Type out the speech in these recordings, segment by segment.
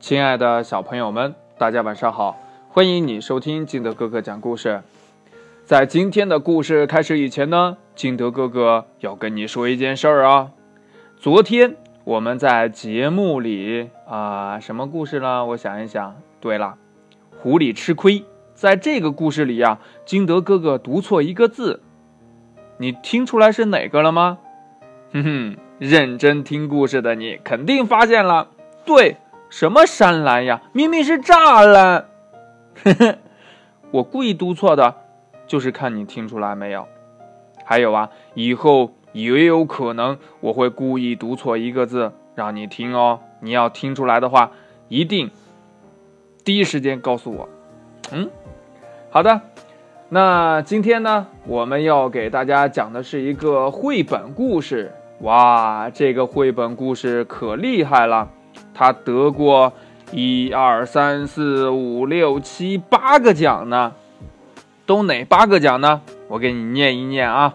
亲爱的小朋友们，大家晚上好！欢迎你收听金德哥哥讲故事。在今天的故事开始以前呢，金德哥哥要跟你说一件事儿啊。昨天我们在节目里啊，什么故事呢？我想一想。对了，狐狸吃亏。在这个故事里呀，金德哥哥读错一个字，你听出来是哪个了吗？哼哼，认真听故事的你肯定发现了。对。什么山栏呀？明明是栅栏。呵呵，我故意读错的，就是看你听出来没有。还有啊，以后也有可能我会故意读错一个字，让你听哦。你要听出来的话，一定第一时间告诉我。嗯，好的。那今天呢，我们要给大家讲的是一个绘本故事。哇，这个绘本故事可厉害了。他得过一二三四五六七八个奖呢，都哪八个奖呢？我给你念一念啊。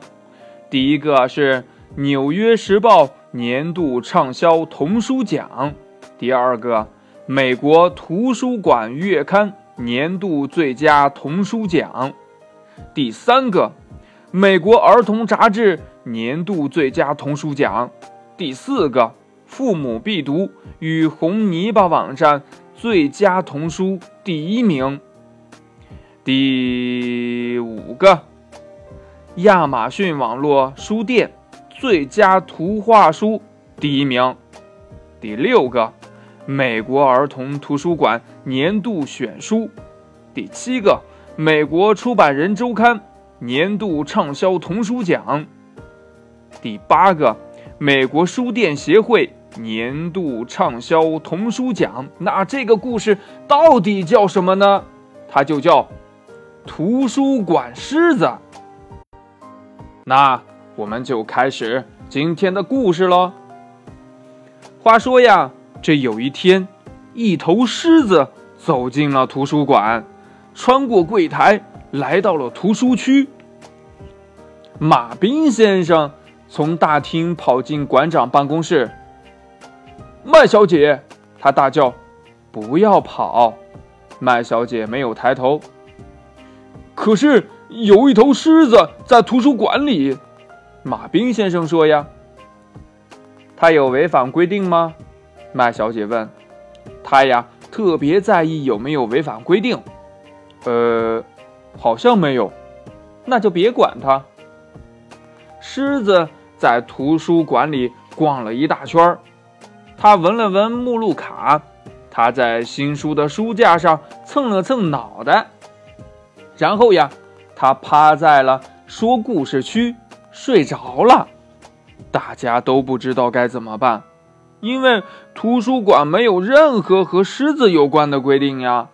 第一个是《纽约时报》年度畅销童书奖，第二个美国图书馆月刊年度最佳童书奖，第三个美国儿童杂志年度最佳童书奖，第四个。父母必读与红泥巴网站最佳童书第一名，第五个，亚马逊网络书店最佳图画书第一名，第六个，美国儿童图书馆年度选书，第七个，美国出版人周刊年度畅销童书奖，第八个，美国书店协会。年度畅销童书奖，那这个故事到底叫什么呢？它就叫《图书馆狮子》。那我们就开始今天的故事喽。话说呀，这有一天，一头狮子走进了图书馆，穿过柜台，来到了图书区。马斌先生从大厅跑进馆长办公室。麦小姐，他大叫：“不要跑！”麦小姐没有抬头。可是有一头狮子在图书馆里，马兵先生说：“呀，他有违反规定吗？”麦小姐问。他呀，特别在意有没有违反规定。呃，好像没有。那就别管他。狮子在图书馆里逛了一大圈儿。他闻了闻目录卡，他在新书的书架上蹭了蹭脑袋，然后呀，他趴在了说故事区睡着了。大家都不知道该怎么办，因为图书馆没有任何和狮子有关的规定呀。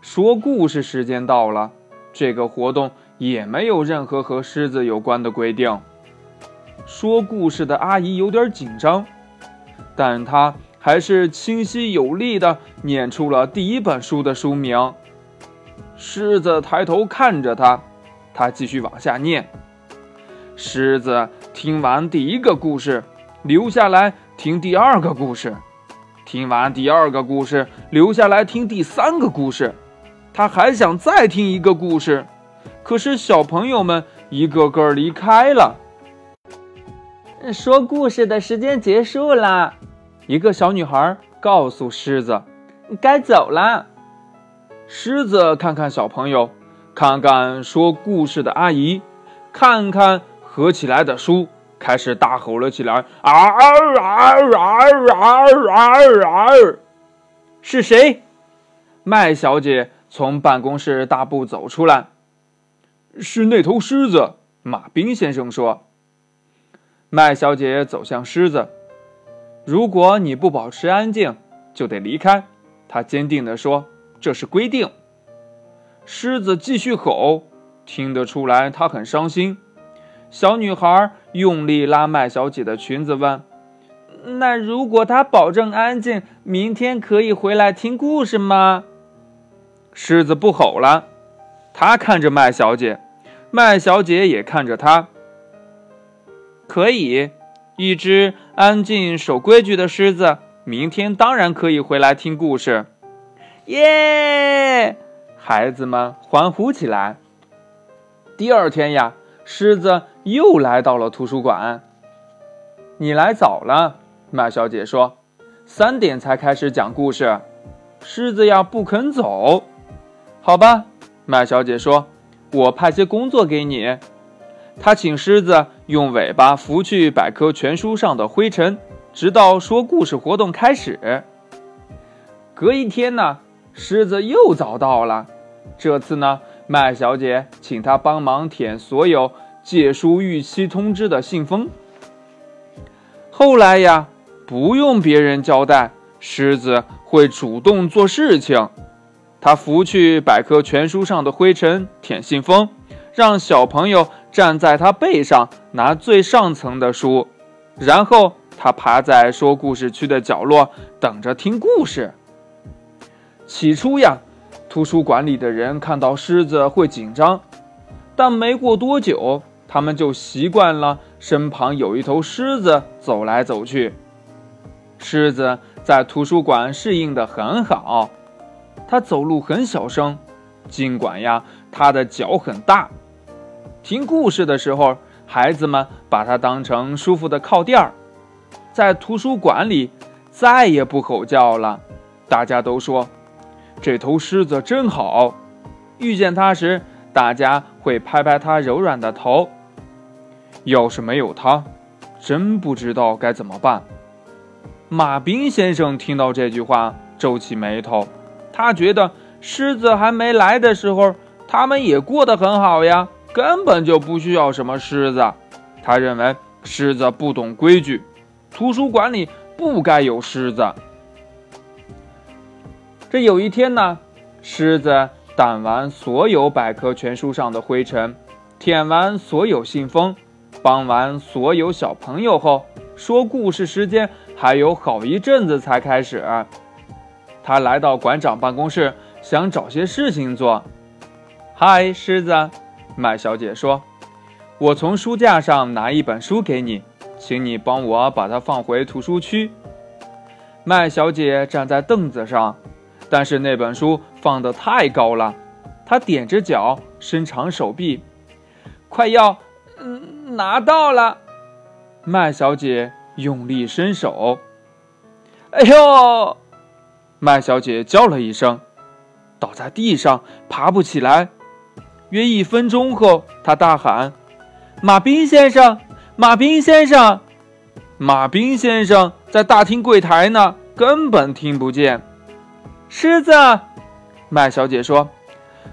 说故事时间到了，这个活动也没有任何和狮子有关的规定。说故事的阿姨有点紧张。但他还是清晰有力地念出了第一本书的书名。狮子抬头看着他，他继续往下念。狮子听完第一个故事，留下来听第二个故事；听完第二个故事，留下来听第三个故事。他还想再听一个故事，可是小朋友们一个个离开了。说故事的时间结束了，一个小女孩告诉狮子：“该走了。”狮子看看小朋友，看看说故事的阿姨，看看合起来的书，开始大吼了起来：“啊啊啊啊啊啊啊！”是谁？麦小姐从办公室大步走出来。是那头狮子，马兵先生说。麦小姐走向狮子，如果你不保持安静，就得离开。她坚定地说：“这是规定。”狮子继续吼，听得出来他很伤心。小女孩用力拉麦小姐的裙子，问：“那如果他保证安静，明天可以回来听故事吗？”狮子不吼了，他看着麦小姐，麦小姐也看着他。可以，一只安静守规矩的狮子明天当然可以回来听故事。耶！孩子们欢呼起来。第二天呀，狮子又来到了图书馆。你来早了，麦小姐说。三点才开始讲故事。狮子呀不肯走。好吧，麦小姐说。我派些工作给你。他请狮子用尾巴拂去百科全书上的灰尘，直到说故事活动开始。隔一天呢，狮子又早到了。这次呢，麦小姐请他帮忙舔所有借书逾期通知的信封。后来呀，不用别人交代，狮子会主动做事情。他拂去百科全书上的灰尘，舔信封，让小朋友站在他背上拿最上层的书，然后他趴在说故事区的角落等着听故事。起初呀，图书馆里的人看到狮子会紧张，但没过多久，他们就习惯了身旁有一头狮子走来走去。狮子在图书馆适应得很好。它走路很小声，尽管呀，它的脚很大。听故事的时候，孩子们把它当成舒服的靠垫儿。在图书馆里，再也不吼叫了。大家都说，这头狮子真好。遇见它时，大家会拍拍它柔软的头。要是没有它，真不知道该怎么办。马彬先生听到这句话，皱起眉头。他觉得狮子还没来的时候，他们也过得很好呀，根本就不需要什么狮子。他认为狮子不懂规矩，图书馆里不该有狮子。这有一天呢，狮子掸完所有百科全书上的灰尘，舔完所有信封，帮完所有小朋友后，说故事时间还有好一阵子才开始。他来到馆长办公室，想找些事情做。嗨，狮子，麦小姐说：“我从书架上拿一本书给你，请你帮我把它放回图书区。”麦小姐站在凳子上，但是那本书放得太高了。她踮着脚，伸长手臂，快要……嗯，拿到了。麦小姐用力伸手，哎呦！麦小姐叫了一声，倒在地上，爬不起来。约一分钟后，他大喊：“马彬先生，马彬先生！”马彬先生在大厅柜台呢，根本听不见。狮子，麦小姐说：“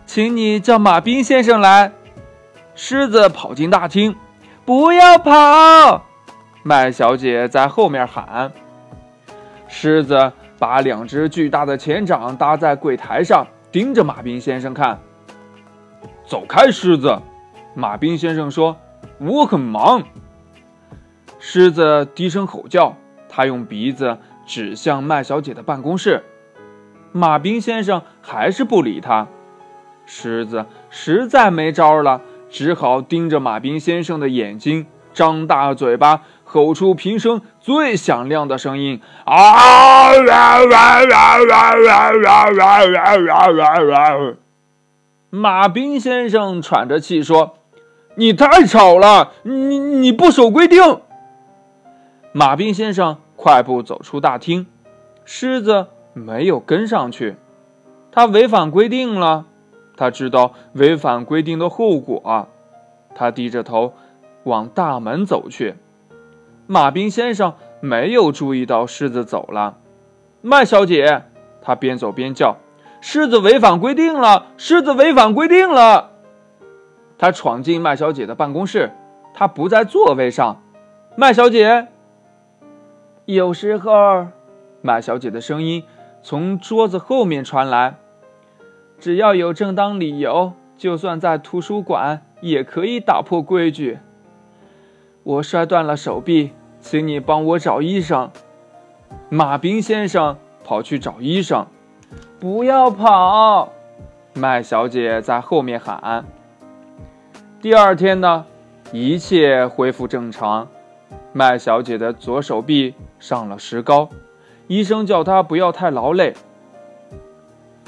请你叫马彬先生来。”狮子跑进大厅，不要跑！麦小姐在后面喊。狮子。把两只巨大的前掌搭在柜台上，盯着马彬先生看。走开，狮子！马彬先生说：“我很忙。”狮子低声吼叫，他用鼻子指向麦小姐的办公室。马彬先生还是不理他。狮子实在没招了，只好盯着马彬先生的眼睛，张大嘴巴。吼出平生最响亮的声音啊！马彬先生喘着气说：“你太吵了，你你不守规定。”马彬先生快步走出大厅，狮子没有跟上去，他违反规定了，他知道违反规定的后果，他低着头往大门走去。马彬先生没有注意到狮子走了，麦小姐，他边走边叫：“狮子违反规定了！狮子违反规定了！”他闯进麦小姐的办公室，他不在座位上。麦小姐，有时候，麦小姐的声音从桌子后面传来：“只要有正当理由，就算在图书馆也可以打破规矩。”我摔断了手臂。请你帮我找医生。马兵先生跑去找医生。不要跑！麦小姐在后面喊。第二天呢，一切恢复正常。麦小姐的左手臂上了石膏，医生叫她不要太劳累。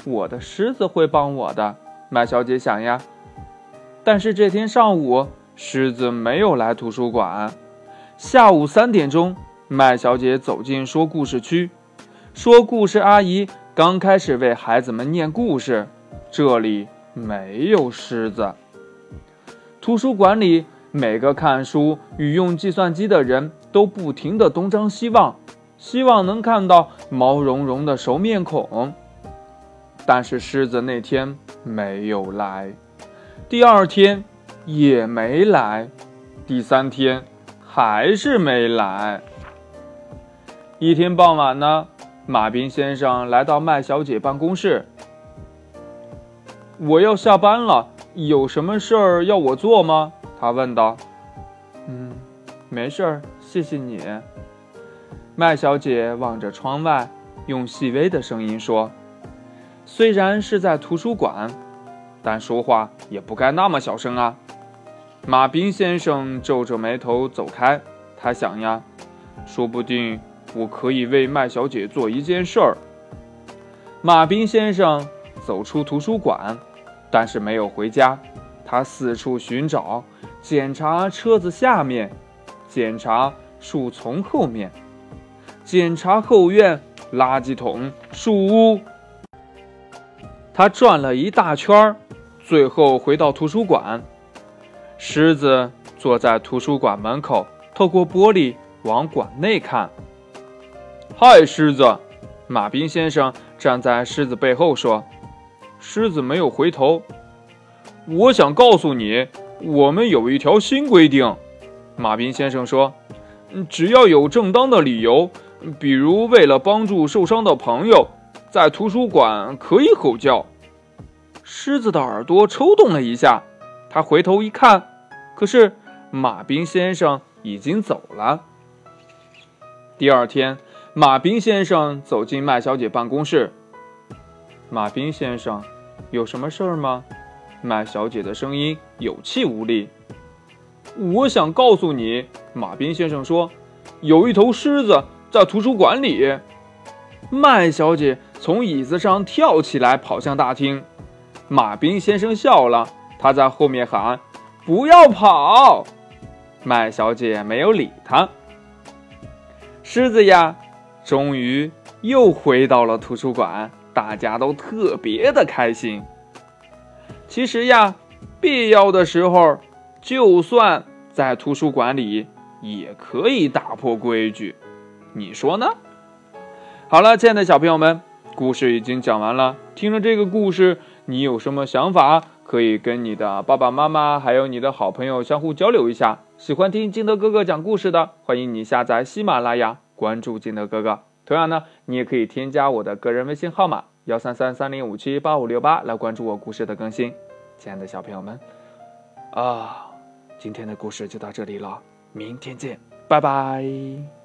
我的狮子会帮我的，麦小姐想呀。但是这天上午，狮子没有来图书馆。下午三点钟，麦小姐走进说故事区，说故事阿姨刚开始为孩子们念故事，这里没有狮子。图书馆里，每个看书与用计算机的人都不停地东张西望，希望能看到毛茸茸的熟面孔。但是狮子那天没有来，第二天也没来，第三天还是没来。一天傍晚呢，马彬先生来到麦小姐办公室。我要下班了，有什么事儿要我做吗？他问道。嗯，没事儿，谢谢你。麦小姐望着窗外，用细微的声音说。虽然是在图书馆，但说话也不该那么小声啊！马彬先生皱着眉头走开。他想呀，说不定我可以为麦小姐做一件事儿。马彬先生走出图书馆，但是没有回家。他四处寻找，检查车子下面，检查树丛后面，检查后院、垃圾桶、树屋。他转了一大圈儿，最后回到图书馆。狮子坐在图书馆门口，透过玻璃往馆内看。“嗨，狮子！”马彬先生站在狮子背后说。狮子没有回头。“我想告诉你，我们有一条新规定。”马彬先生说，“只要有正当的理由，比如为了帮助受伤的朋友。”在图书馆可以吼叫。狮子的耳朵抽动了一下，他回头一看，可是马彬先生已经走了。第二天，马彬先生走进麦小姐办公室。马彬先生，有什么事儿吗？麦小姐的声音有气无力。我想告诉你，马彬先生说，有一头狮子在图书馆里。麦小姐。从椅子上跳起来，跑向大厅。马彬先生笑了，他在后面喊：“不要跑！”麦小姐没有理他。狮子呀，终于又回到了图书馆，大家都特别的开心。其实呀，必要的时候，就算在图书馆里，也可以打破规矩。你说呢？好了，亲爱的小朋友们。故事已经讲完了，听了这个故事，你有什么想法？可以跟你的爸爸妈妈还有你的好朋友相互交流一下。喜欢听金德哥哥讲故事的，欢迎你下载喜马拉雅，关注金德哥哥。同样呢，你也可以添加我的个人微信号码幺三三三零五七八五六八来关注我故事的更新。亲爱的小朋友们，啊，今天的故事就到这里了，明天见，拜拜。